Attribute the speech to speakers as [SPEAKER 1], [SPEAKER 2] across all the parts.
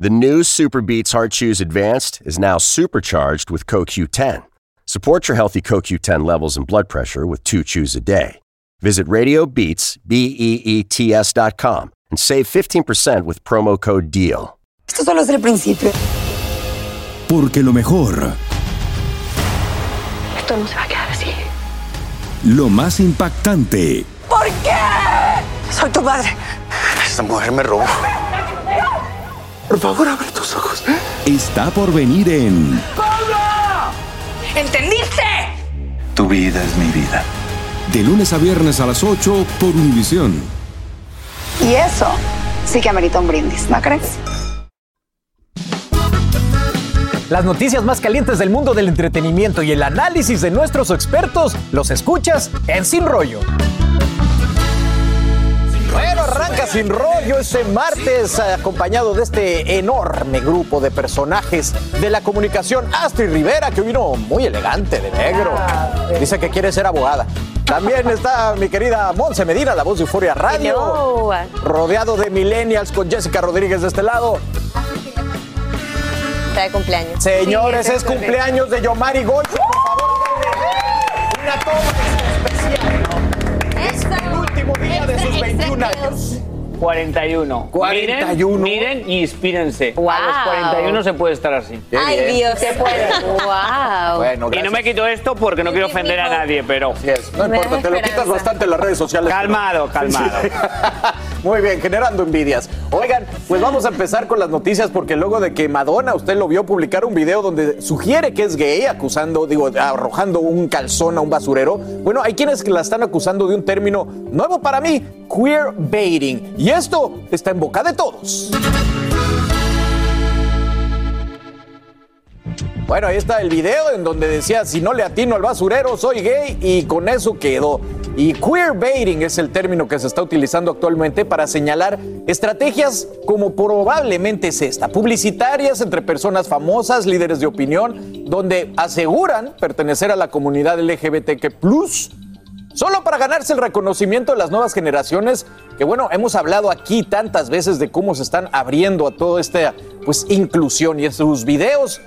[SPEAKER 1] The new Super Beats Heart Chews Advanced is now supercharged with CoQ10. Support your healthy CoQ10 levels and blood pressure with two chews a day. Visit RadioBeats, B-E-E-T-S dot com and save 15% with promo code DEAL.
[SPEAKER 2] Esto solo es el principio.
[SPEAKER 3] Porque lo mejor,
[SPEAKER 2] Esto no se va a quedar así.
[SPEAKER 3] lo más impactante,
[SPEAKER 2] ¿Por qué? Soy tu madre.
[SPEAKER 4] Esta mujer me robó. Por favor, abre tus ojos.
[SPEAKER 3] está por venir en
[SPEAKER 2] ¿Entendiste?
[SPEAKER 4] Tu vida es mi vida.
[SPEAKER 3] De lunes a viernes a las 8 por Univisión.
[SPEAKER 2] Y eso sí que amerita un brindis, ¿no crees?
[SPEAKER 5] Las noticias más calientes del mundo del entretenimiento y el análisis de nuestros expertos los escuchas en Sin Rollo. Sin Rollo este martes eh, acompañado de este enorme grupo de personajes de la comunicación. Astrid Rivera, que vino muy elegante de negro. Dice que quiere ser abogada. También está mi querida Monse Medina, la voz de Euforia Radio. Rodeado de millennials con Jessica Rodríguez de este lado.
[SPEAKER 6] Está de cumpleaños.
[SPEAKER 5] Señores,
[SPEAKER 6] Sí,
[SPEAKER 5] es cumpleaños de Yomari Goico. Por favor, una toma especial. El último día de sus 21 años.
[SPEAKER 7] 41.
[SPEAKER 5] 41.
[SPEAKER 7] Miren, miren y inspírense.
[SPEAKER 6] Wow.
[SPEAKER 7] A los 41 se puede estar así.
[SPEAKER 5] Qué
[SPEAKER 6] Ay,
[SPEAKER 5] bien.
[SPEAKER 6] Dios, se puede. Wow.
[SPEAKER 5] Bueno,
[SPEAKER 7] Y no me quito esto porque no quiero ofender a nadie, pero.
[SPEAKER 5] Así es. No
[SPEAKER 6] Me
[SPEAKER 5] importa, te lo quitas bastante en las redes sociales.
[SPEAKER 7] Calmado, calmado.
[SPEAKER 5] Muy bien, generando envidias. Oigan, pues vamos a empezar con las noticias porque luego de que Madonna, usted lo vio publicar un video donde sugiere que es gay, acusando, digo, arrojando un calzón a un basurero. Bueno, hay quienes que la están acusando de un término nuevo para mí, queer baiting. Y esto está en boca de todos. Bueno, ahí está el video en donde decía, si no le atino al basurero, soy gay y con eso quedó. Y queerbaiting es el término que se está utilizando actualmente para señalar estrategias como probablemente es esta, publicitarias entre personas famosas, líderes de opinión, donde aseguran pertenecer a la comunidad LGBTQ+, solo para ganarse el reconocimiento de las nuevas generaciones, que bueno, hemos hablado aquí tantas veces de cómo se están abriendo a toda esta pues inclusión y en sus videos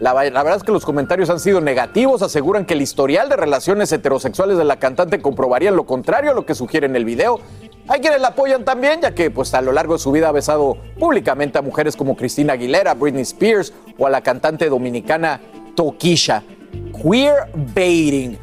[SPEAKER 5] la, verdad es que los comentarios han sido negativos, aseguran que el historial de relaciones heterosexuales de la cantante comprobaría lo contrario a lo que sugiere en el video. Hay quienes la apoyan también, ya que pues, a lo largo de su vida ha besado públicamente a mujeres como Cristina Aguilera, Britney Spears o a la cantante dominicana Tokisha. Queer baiting.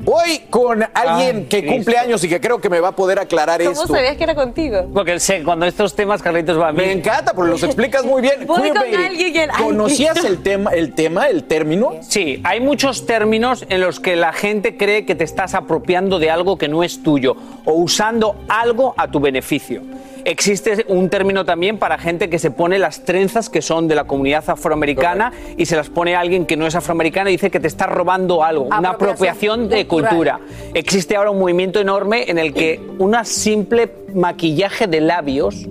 [SPEAKER 5] Voy con alguien
[SPEAKER 7] Ay,
[SPEAKER 5] que
[SPEAKER 7] Cristo.
[SPEAKER 5] cumple años y que creo que me va a poder aclarar
[SPEAKER 6] ¿Cómo
[SPEAKER 5] esto.
[SPEAKER 6] sabías que era contigo?
[SPEAKER 7] Porque sé, cuando estos temas, Carlitos, va
[SPEAKER 5] Me
[SPEAKER 7] bien.
[SPEAKER 5] encanta, porque los explicas muy bien.
[SPEAKER 6] Voy
[SPEAKER 5] Queer
[SPEAKER 6] con alguien que-
[SPEAKER 5] ¿Conocías el tema, el tema, el término?
[SPEAKER 7] Sí, hay muchos términos en los que la gente cree que te estás apropiando de algo que no es tuyo o usando algo a tu beneficio. Existe un término también para gente que se pone las trenzas que son de la comunidad afroamericana y se las pone a alguien que no es afroamericana y dice que te está robando algo, una
[SPEAKER 6] Apropiación
[SPEAKER 7] de
[SPEAKER 6] cultural.
[SPEAKER 7] cultura. Existe ahora un movimiento enorme en el que una simple maquillaje de labios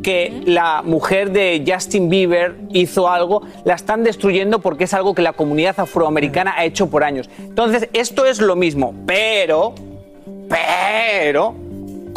[SPEAKER 7] que la mujer de Justin Bieber hizo algo, la están destruyendo porque es algo que la comunidad afroamericana ha hecho por años. Entonces, esto es lo mismo, pero, pero,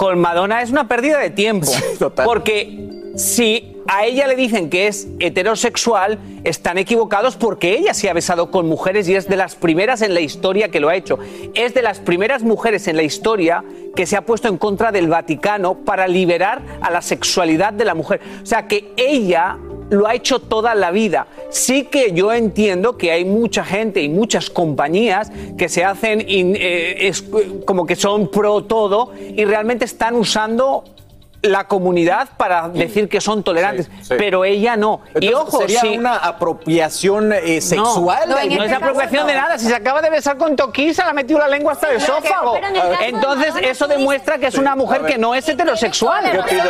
[SPEAKER 7] con Madonna es una pérdida de tiempo.
[SPEAKER 5] total.
[SPEAKER 7] Porque si a ella le dicen que es heterosexual, están equivocados porque ella se ha besado con mujeres y es de las primeras en la historia que lo ha hecho. Es de las primeras mujeres en la historia que se ha puesto en contra del Vaticano para liberar a la sexualidad de la mujer. O sea que ella lo ha hecho toda la vida. Sí que yo entiendo que hay mucha gente y muchas compañías que se hacen eh, es- como que son pro todo y realmente están usando la comunidad para decir que son tolerantes,
[SPEAKER 5] Sí, sí.
[SPEAKER 7] pero ella no. y ojo,
[SPEAKER 5] ¿Sería
[SPEAKER 7] sí,
[SPEAKER 5] una apropiación eh, sexual?
[SPEAKER 6] No,
[SPEAKER 5] de
[SPEAKER 6] este
[SPEAKER 7] es apropiación de nada. Si se acaba de besar con Toquisa, le ha metido la lengua hasta el esófago.
[SPEAKER 6] en el de
[SPEAKER 7] Entonces, eso demuestra que es una mujer que no es heterosexual.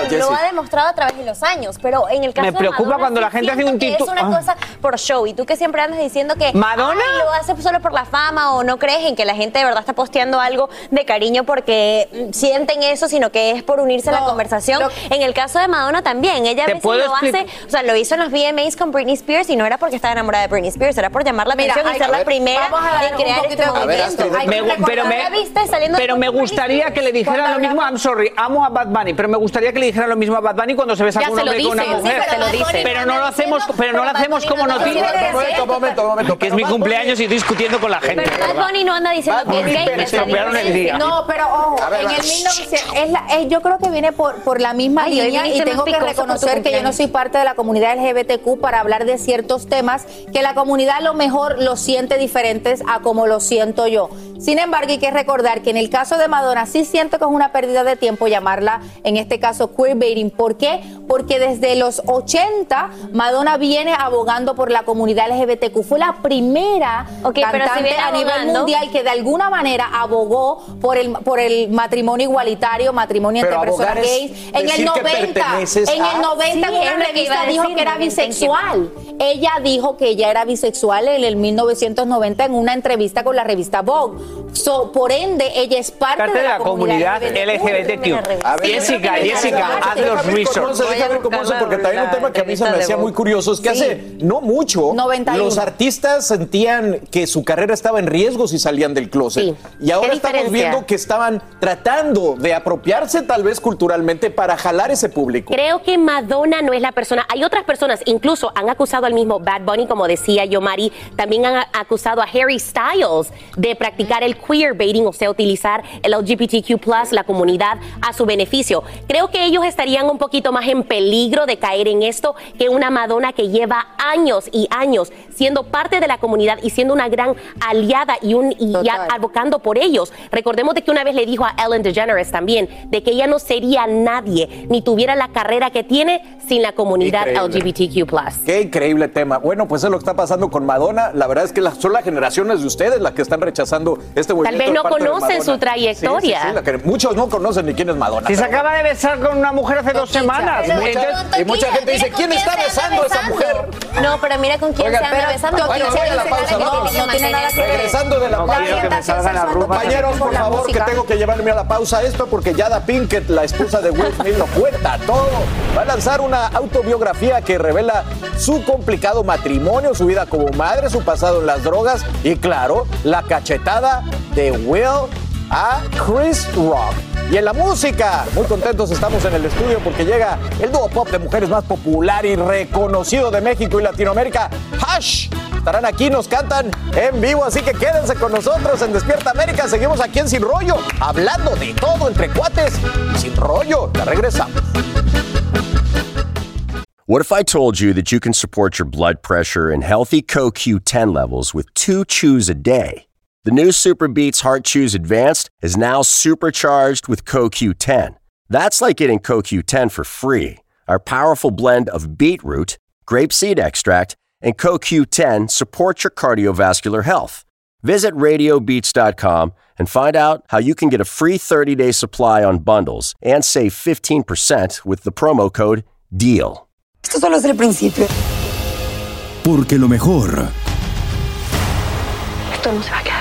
[SPEAKER 5] Yo
[SPEAKER 6] Lo ha demostrado a través de los años, pero en el caso
[SPEAKER 7] Me
[SPEAKER 6] de
[SPEAKER 7] preocupa
[SPEAKER 6] Madonna,
[SPEAKER 7] cuando la gente hace un titu-
[SPEAKER 6] Es una
[SPEAKER 7] Ah.
[SPEAKER 6] cosa por show y tú que siempre andas diciendo que
[SPEAKER 7] ¿Madonna?
[SPEAKER 6] "Ay, lo hace solo por la fama o no crees en que la gente de verdad está posteando algo de cariño porque sienten eso, sino que es por unirse a la conversación. Conversación. En el caso de Madonna también, ella a
[SPEAKER 7] ¿Te
[SPEAKER 6] veces lo hace, o sea, lo hizo en los VMAs con Britney Spears y no era porque estaba enamorada de Britney Spears, era por llamar la
[SPEAKER 8] Mira,
[SPEAKER 6] atención y ser la
[SPEAKER 8] ver,
[SPEAKER 6] primera
[SPEAKER 8] vamos a dar
[SPEAKER 6] en crear este movimiento.
[SPEAKER 8] Hay
[SPEAKER 7] Me pero me,
[SPEAKER 6] ¿La viste saliendo
[SPEAKER 7] pero me gustaría que le dijeran lo mismo. I'm sorry, amo a Bad Bunny, pero me gustaría que le dijeran lo mismo a Bad Bunny cuando se besa con un
[SPEAKER 9] lo
[SPEAKER 7] hombre y con una mujer.
[SPEAKER 9] lo.
[SPEAKER 7] Pero no lo hacemos, pero no lo hacemos como noticia.
[SPEAKER 5] Momento, momento, momento.
[SPEAKER 7] Que es mi cumpleaños y estoy discutiendo con la gente.
[SPEAKER 6] Pero Bad Bunny no anda diciendo que es gay.
[SPEAKER 8] No, pero ojo,
[SPEAKER 5] A ver,
[SPEAKER 8] en el 1900, es la- es- yo creo que viene por, por la misma
[SPEAKER 6] Ay,
[SPEAKER 8] línea y tengo que reconocer que yo no soy parte de la comunidad LGBTQ para hablar de ciertos temas que la comunidad a lo mejor lo siente diferentes a como lo siento yo. Sin embargo, hay que recordar que en el caso de Madonna sí siento que es una pérdida de tiempo llamarla, en este caso, queerbaiting. ¿Por qué? Porque desde los 80 Madonna viene abogando por la comunidad LGBTQ. Fue la primera
[SPEAKER 6] Ok, pero si
[SPEAKER 8] cantante a nivel
[SPEAKER 6] abogando-
[SPEAKER 8] mundial que de alguna manera abogó por el, por el matrimonio igualitario, matrimonio
[SPEAKER 5] Pero
[SPEAKER 8] entre personas gays. En el
[SPEAKER 5] decir que
[SPEAKER 8] 90,
[SPEAKER 5] perteneces
[SPEAKER 8] en
[SPEAKER 5] a-
[SPEAKER 8] el 90
[SPEAKER 6] Sí,
[SPEAKER 8] una
[SPEAKER 6] que
[SPEAKER 8] revista dijo que era bisexual. Ella dijo que ella era bisexual en el 1990 en una entrevista con la revista Vogue. So, por ende, ella es parte,
[SPEAKER 7] Parte de la comunidad
[SPEAKER 6] LGBTQ.
[SPEAKER 7] LGBTQ. Jessica, Jessica, haz los
[SPEAKER 5] Déjame ver cómo
[SPEAKER 7] research.
[SPEAKER 5] se- déjame ver cómo se- porque también un tema que a mí se me hacía muy curioso es que
[SPEAKER 8] Sí.
[SPEAKER 5] hace no mucho
[SPEAKER 8] 91.
[SPEAKER 5] los artistas sentían que su carrera estaba en riesgo si salían del closet.
[SPEAKER 9] Sí.
[SPEAKER 5] Y ahora
[SPEAKER 9] ¿Qué
[SPEAKER 5] estamos
[SPEAKER 9] diferencia?
[SPEAKER 5] viendo que estaban tratando de apropiarse tal vez culturalmente para jalar ese público.
[SPEAKER 9] Creo que Madonna no es la persona. Hay otras personas, incluso han acusado al mismo Bad Bunny, como decía yo, Mari. También han a- acusado a Harry Styles de practicar el queerbaiting, o sea, utilizar el LGBTQ, la comunidad, a su beneficio. Creo que ellos estarían un poquito más en peligro de caer en esto que una Madonna que lleva años y años siendo parte de la comunidad y siendo una gran aliada y, un, y advocando por ellos. Recordemos de que una vez le dijo a Ellen DeGeneres también de que ella no sería nadie ni tuviera la carrera que tiene sin la comunidad
[SPEAKER 5] Increíble.
[SPEAKER 9] LGBTQ+.
[SPEAKER 5] Qué increíble tema. Bueno, pues es lo que está pasando con Madonna. La verdad es que son las generaciones de ustedes las que están rechazando este movimiento.
[SPEAKER 9] vez
[SPEAKER 5] de
[SPEAKER 9] no conocen su trayectoria.
[SPEAKER 5] Sí, sí, sí, la que- muchos no conocen ni quién es Madonna.
[SPEAKER 7] Si se acaba de besar con una mujer hace dos semanas.
[SPEAKER 5] Y mucha, y mucha gente dice, ¿quién está besando a esa mujer?
[SPEAKER 6] No, pero mira con quién se anda
[SPEAKER 5] Bueno,
[SPEAKER 6] porque
[SPEAKER 5] voy a la pausa, vamos.
[SPEAKER 8] No tiene nada que ver.
[SPEAKER 5] Regresando de la
[SPEAKER 7] No
[SPEAKER 5] pausa.
[SPEAKER 7] quiero que me salgan las rupas.
[SPEAKER 5] Compañeros, por favor, que tengo que llevarme a la pausa esto porque Yada Pinkett, la esposa de Will Smith, lo cuenta todo. Va a lanzar una autobiografía que revela su complicado matrimonio, su vida como madre, su pasado en las drogas y, claro, la cachetada de Will a Chris Rock. Y en la música, muy contentos estamos en el estudio porque llega el dúo pop de mujeres más popular y reconocido de México y Latinoamérica, Hash. Estarán aquí, nos cantan en vivo, así que quédense con nosotros en Despierta América. Seguimos aquí en Sin Rollo, hablando de todo entre cuates sin rollo. Ya regresamos.
[SPEAKER 1] What if I told you that you can support your blood pressure and healthy CoQ10 levels with two chews a day? The new Super Beats Heart Chews Advanced is now supercharged with CoQ10. That's like getting CoQ10 for free. Our powerful blend of beetroot, grapeseed extract, and CoQ10 supports your cardiovascular health. Visit radiobeats.com and find out how you can get a free 30 day supply on bundles and save 15% with the promo code DEAL.
[SPEAKER 2] Esto solo es el principio.
[SPEAKER 3] Porque lo mejor,
[SPEAKER 9] Esto no se va a quedar así.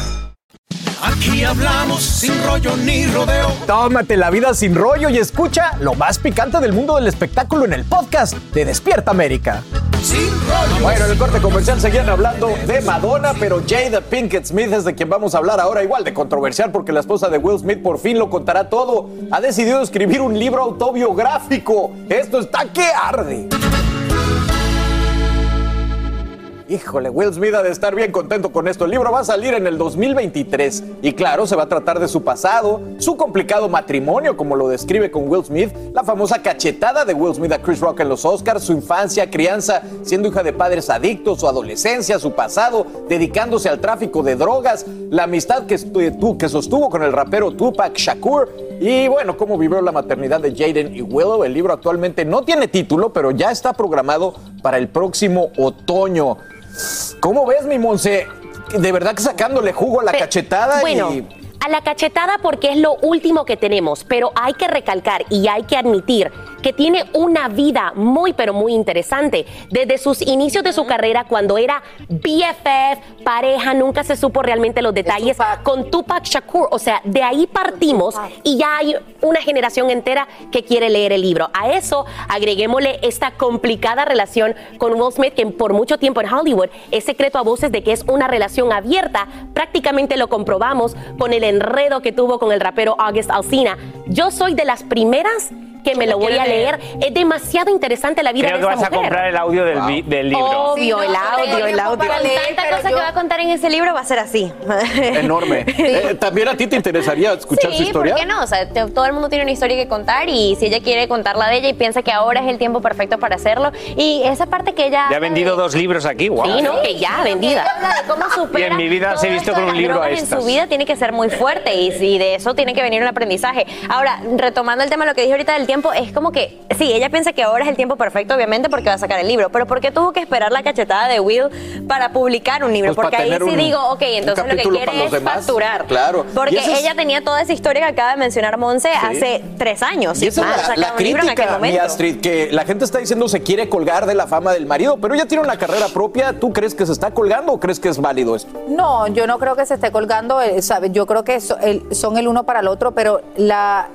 [SPEAKER 10] Aquí hablamos sin rollo ni rodeo.
[SPEAKER 5] Tómate la vida sin rollo y escucha lo más picante del mundo del espectáculo en el podcast de Despierta América.
[SPEAKER 10] Sin rollo.
[SPEAKER 5] Bueno, en el corte comercial seguían hablando de Madonna, pero Jada Pinkett Smith es de quien vamos a hablar ahora, igual de controversial, porque la esposa de Will Smith por fin lo contará todo. Ha decidido escribir un libro autobiográfico. Esto está que arde. Híjole, Will Smith ha de estar bien contento con esto. El libro va a salir en el 2023 y claro, se va a tratar de su pasado, su complicado matrimonio, como lo describe con Will Smith, la famosa cachetada de Will Smith a Chris Rock en los Oscars, su infancia, crianza, siendo hija de padres adictos, su adolescencia, su pasado, dedicándose al tráfico de drogas, la amistad que, que sostuvo con el rapero Tupac Shakur y bueno, cómo vivió la maternidad de Jaden y Willow. El libro actualmente no tiene título, pero ya está programado para el próximo otoño. ¿Cómo ves, mi Monse? De verdad que sacándole jugo a la
[SPEAKER 9] Pe-
[SPEAKER 5] cachetada
[SPEAKER 9] Bueno,
[SPEAKER 5] y...
[SPEAKER 9] a la cachetada porque es lo último que tenemos, pero hay que recalcar y hay que admitir que tiene una vida muy, pero muy interesante. Desde sus inicios de su carrera, cuando era BFF, pareja, nunca se supo realmente los detalles con Tupac Shakur. O sea, de ahí partimos y ya hay una generación entera que quiere leer el libro. A eso agreguémosle esta complicada relación con Will Smith, que por mucho tiempo en Hollywood es secreto a voces de que es una relación abierta. Prácticamente lo comprobamos con el enredo que tuvo con el rapero August Alsina. Yo soy de las primeras que me lo voy a leer. Es demasiado interesante la vida
[SPEAKER 7] Creo
[SPEAKER 9] de
[SPEAKER 7] que
[SPEAKER 9] esta
[SPEAKER 7] vas a
[SPEAKER 9] mujer.
[SPEAKER 7] comprar el audio del, vi- del libro.
[SPEAKER 9] Obvio, el audio, el audio.
[SPEAKER 6] Con tanta cosa que va a contar en ese libro va a ser así.
[SPEAKER 5] Enorme. Eh, ¿También a ti te interesaría escuchar su
[SPEAKER 6] Sí,
[SPEAKER 5] historia?
[SPEAKER 6] ¿por qué no? O sea, te- todo el mundo tiene una historia que contar y si ella quiere contarla de ella y piensa que ahora es el tiempo perfecto para hacerlo. Y esa parte que ella...
[SPEAKER 7] Ya ha vendido dos libros aquí, wow.
[SPEAKER 9] Sí, ¿no? Que ya, vendida.
[SPEAKER 6] De cómo supera
[SPEAKER 7] Y en mi vida se he visto con
[SPEAKER 6] de
[SPEAKER 7] un libro a
[SPEAKER 6] drogas En
[SPEAKER 7] estas.
[SPEAKER 6] su vida tiene que ser muy fuerte y, y de eso tiene que venir un aprendizaje. Ahora, retomando el tema, lo que dije ahorita del tiempo, es como que, sí, ella piensa que ahora es el tiempo perfecto, obviamente, porque va a sacar el libro, pero ¿por qué tuvo que esperar la cachetada de Will para publicar un libro?
[SPEAKER 5] Pues
[SPEAKER 6] porque ahí sí
[SPEAKER 5] un-
[SPEAKER 6] digo, ok, entonces lo que quiere es
[SPEAKER 5] demás.
[SPEAKER 6] facturar.
[SPEAKER 5] Claro.
[SPEAKER 6] Porque
[SPEAKER 5] es-
[SPEAKER 6] ella tenía toda esa historia que acaba de mencionar Monse hace tres años.
[SPEAKER 5] Y esa
[SPEAKER 6] más,
[SPEAKER 5] es la, crítica, mi. Astrid, que la gente está diciendo se quiere colgar de la fama del marido, pero ella tiene una carrera propia. ¿Tú crees que se está colgando o crees que es válido esto?
[SPEAKER 8] No, yo no creo que se esté colgando, eh, ¿sabe? yo creo que son el uno para el otro, pero la,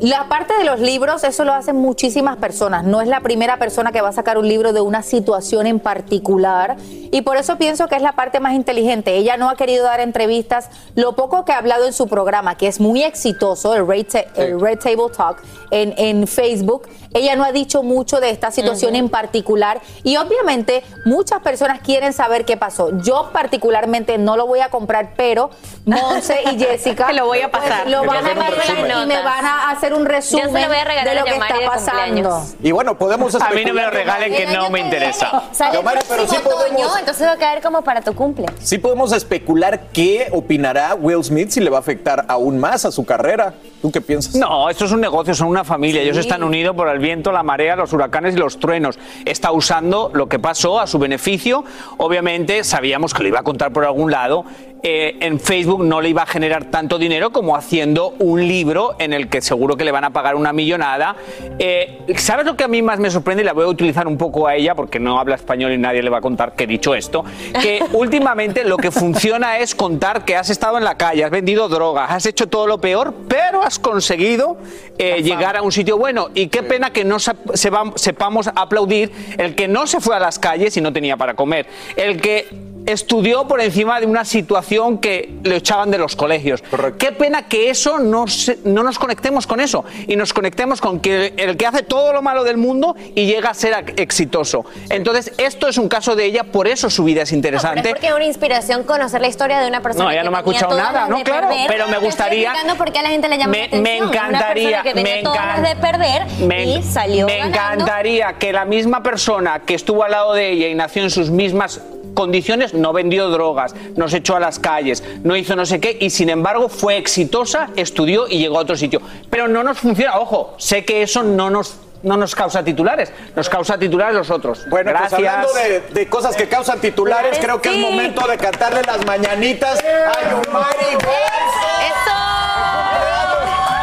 [SPEAKER 8] la parte de los libros, eso lo hacen muchísimas personas. No es la primera persona que va a sacar un libro de una situación en particular. Y por eso pienso que es la parte más inteligente. Ella no ha querido dar entrevistas. Lo poco que ha hablado en su programa, que es muy exitoso, el Red, Ta- el Red Table Talk, en, en Facebook, ella no ha dicho mucho de esta situación en particular. Y obviamente muchas personas quieren saber qué pasó. Yo particularmente no lo voy a comprar, pero Monse y Jessica
[SPEAKER 9] lo voy a
[SPEAKER 8] pues,
[SPEAKER 9] pasar.
[SPEAKER 8] lo van
[SPEAKER 5] a resumen.
[SPEAKER 8] y me van a hacer un resumen de lo que está pasando.
[SPEAKER 5] Y bueno, podemos
[SPEAKER 7] A mí no me lo regalen que no me interesa.
[SPEAKER 6] Sale el
[SPEAKER 5] pero sí podemos-
[SPEAKER 6] entonces va a caer como para tu cumple.
[SPEAKER 5] Sí podemos especular qué opinará Will Smith si le va a afectar aún más a su carrera. ¿Tú qué piensas?
[SPEAKER 7] No, esto es un negocio, son una familia. Ellos están unidos por el viento, la marea, los huracanes y los truenos. Está usando lo que pasó a su beneficio. Obviamente sabíamos que lo iba a contar por algún lado. Eh, en Facebook no le iba a generar tanto dinero como haciendo un libro en el que seguro que le van a pagar una millonada. Eh, ¿Sabes lo que a mí más me sorprende? Y la voy a utilizar un poco a ella porque no habla español y nadie le va a contar que he dicho esto. Que últimamente lo que funciona es contar que has estado en la calle, has vendido drogas, has hecho todo lo peor, pero has conseguido eh, llegar a un sitio bueno. Y qué pena que no se- sepa- sepamos aplaudir el que no se fue a las calles y no tenía para comer. El que estudió por encima de una situación que le echaban de los colegios. Qué pena que eso no, se- no nos conectemos con eso y nos conectemos con que el que hace todo lo malo del mundo y llega a ser exitoso. Entonces, esto es un caso de ella, por eso su vida es
[SPEAKER 6] Pero es
[SPEAKER 7] interesante.
[SPEAKER 6] porque es una inspiración conocer la historia de una persona
[SPEAKER 7] No, ella no me ha escuchado nada, no, claro,
[SPEAKER 6] perder.
[SPEAKER 7] pero me gustaría-
[SPEAKER 6] por qué a la gente le llama
[SPEAKER 7] Me-
[SPEAKER 6] la atención.
[SPEAKER 7] me encantaría,
[SPEAKER 6] que
[SPEAKER 7] me
[SPEAKER 6] todas
[SPEAKER 7] encan-
[SPEAKER 6] las de perder
[SPEAKER 7] Me,
[SPEAKER 6] y salió
[SPEAKER 7] me
[SPEAKER 6] ganando.
[SPEAKER 7] encantaría que la misma persona que estuvo al lado de ella y nació en sus mismas condiciones no vendió drogas, no se echó a las calles, no hizo no sé qué y sin embargo fue exitosa, estudió y llegó a otro sitio. Pero no nos funciona, ojo, sé que eso no nos no nos causa titulares, nos causa titulares los otros.
[SPEAKER 5] Bueno,
[SPEAKER 7] Gracias.
[SPEAKER 5] pues hablando de, de cosas que causan titulares, creo que es
[SPEAKER 6] Sí.
[SPEAKER 5] momento de cantarle las mañanitas a.
[SPEAKER 6] ¡Eso!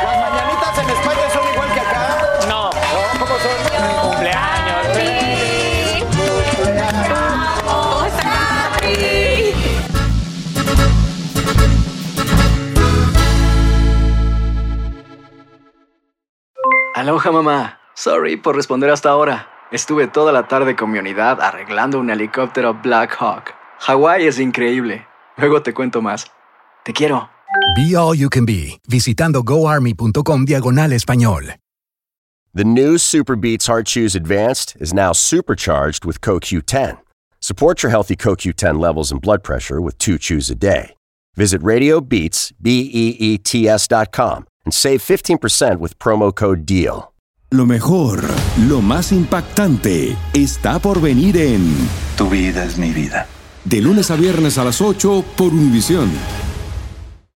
[SPEAKER 5] Las mañanitas en España son igual que acá.
[SPEAKER 7] No,
[SPEAKER 5] ¿Cómo son?
[SPEAKER 7] cumpleaños.
[SPEAKER 11] Aloha mamá. Sorry por responder hasta ahora. Estuve toda la tarde con mi unidad arreglando un helicóptero Black Hawk. Hawái es increíble. Luego te cuento más. Te quiero.
[SPEAKER 12] Be All You Can Be, visitando goarmy.com diagonal español.
[SPEAKER 1] The new Super Beats Heart Chews Advanced is now supercharged with CoQ10. Support your healthy CoQ10 levels and blood pressure with two chews a day. Visit RadioBeats, B-E-E-T-S dot com and save 15% with promo code DEAL.
[SPEAKER 3] Lo mejor, lo más impactante, está por venir en
[SPEAKER 4] Tu vida es mi vida.
[SPEAKER 3] De lunes a viernes a las 8 por Univisión.